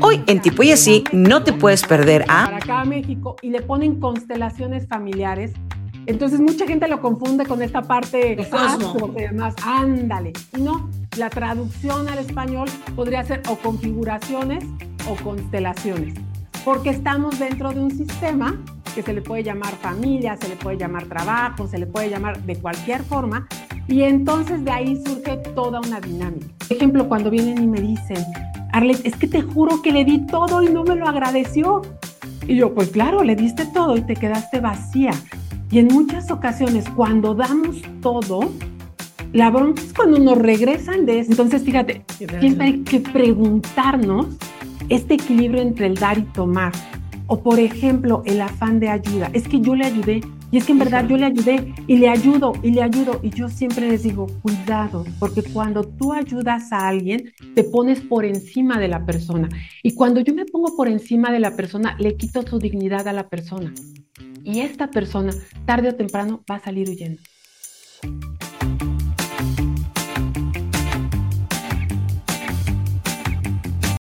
Hoy en Tipo y Así no te puedes perder a... Para acá a México y le ponen constelaciones familiares. Entonces mucha gente lo confunde con esta parte astro, que además, ándale. Y no, la traducción al español podría ser o configuraciones o constelaciones, porque estamos dentro de un sistema que se le puede llamar familia, se le puede llamar trabajo, se le puede llamar de cualquier forma, y entonces de ahí surge toda una dinámica. Por ejemplo, cuando vienen y me dicen, Arlet, es que te juro que le di todo y no me lo agradeció. Y yo, pues claro, le diste todo y te quedaste vacía. Y en muchas ocasiones, cuando damos todo, la bronca es cuando nos regresan de eso. Entonces, fíjate, siempre hay que preguntarnos este equilibrio entre el dar y tomar. O, por ejemplo, el afán de ayuda. Es que yo le ayudé, y es que en verdad yo le ayudé y le ayudo y le ayudo. Y yo siempre les digo, cuidado, porque cuando tú ayudas a alguien, te pones por encima de la persona. Y cuando yo me pongo por encima de la persona, le quito su dignidad a la persona. Y esta persona, tarde o temprano, va a salir huyendo.